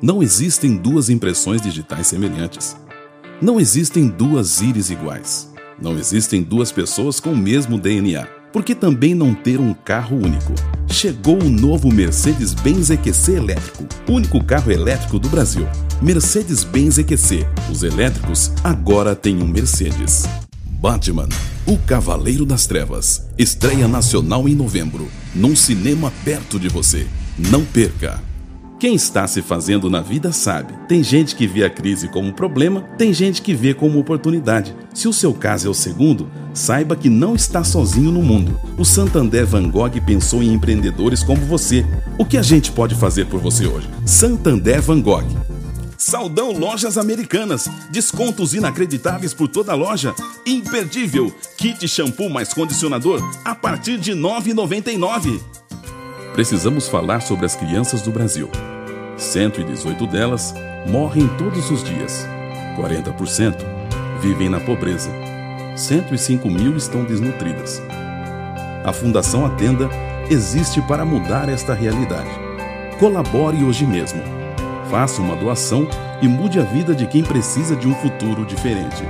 Não existem duas impressões digitais semelhantes. Não existem duas íris iguais. Não existem duas pessoas com o mesmo DNA. Por que também não ter um carro único? Chegou o novo Mercedes-Benz EQC elétrico, único carro elétrico do Brasil. Mercedes-Benz EQC. Os elétricos agora têm um Mercedes. Batman, o Cavaleiro das Trevas. Estreia nacional em novembro, num cinema perto de você. Não perca! Quem está se fazendo na vida sabe. Tem gente que vê a crise como problema, tem gente que vê como oportunidade. Se o seu caso é o segundo, saiba que não está sozinho no mundo. O Santander Van Gogh pensou em empreendedores como você. O que a gente pode fazer por você hoje? Santander Van Gogh. Saldão Lojas Americanas. Descontos inacreditáveis por toda a loja. Imperdível. Kit shampoo mais condicionador a partir de R$ 9,99. Precisamos falar sobre as crianças do Brasil. 118 delas morrem todos os dias. 40% vivem na pobreza. 105 mil estão desnutridas. A Fundação Atenda existe para mudar esta realidade. Colabore hoje mesmo. Faça uma doação e mude a vida de quem precisa de um futuro diferente.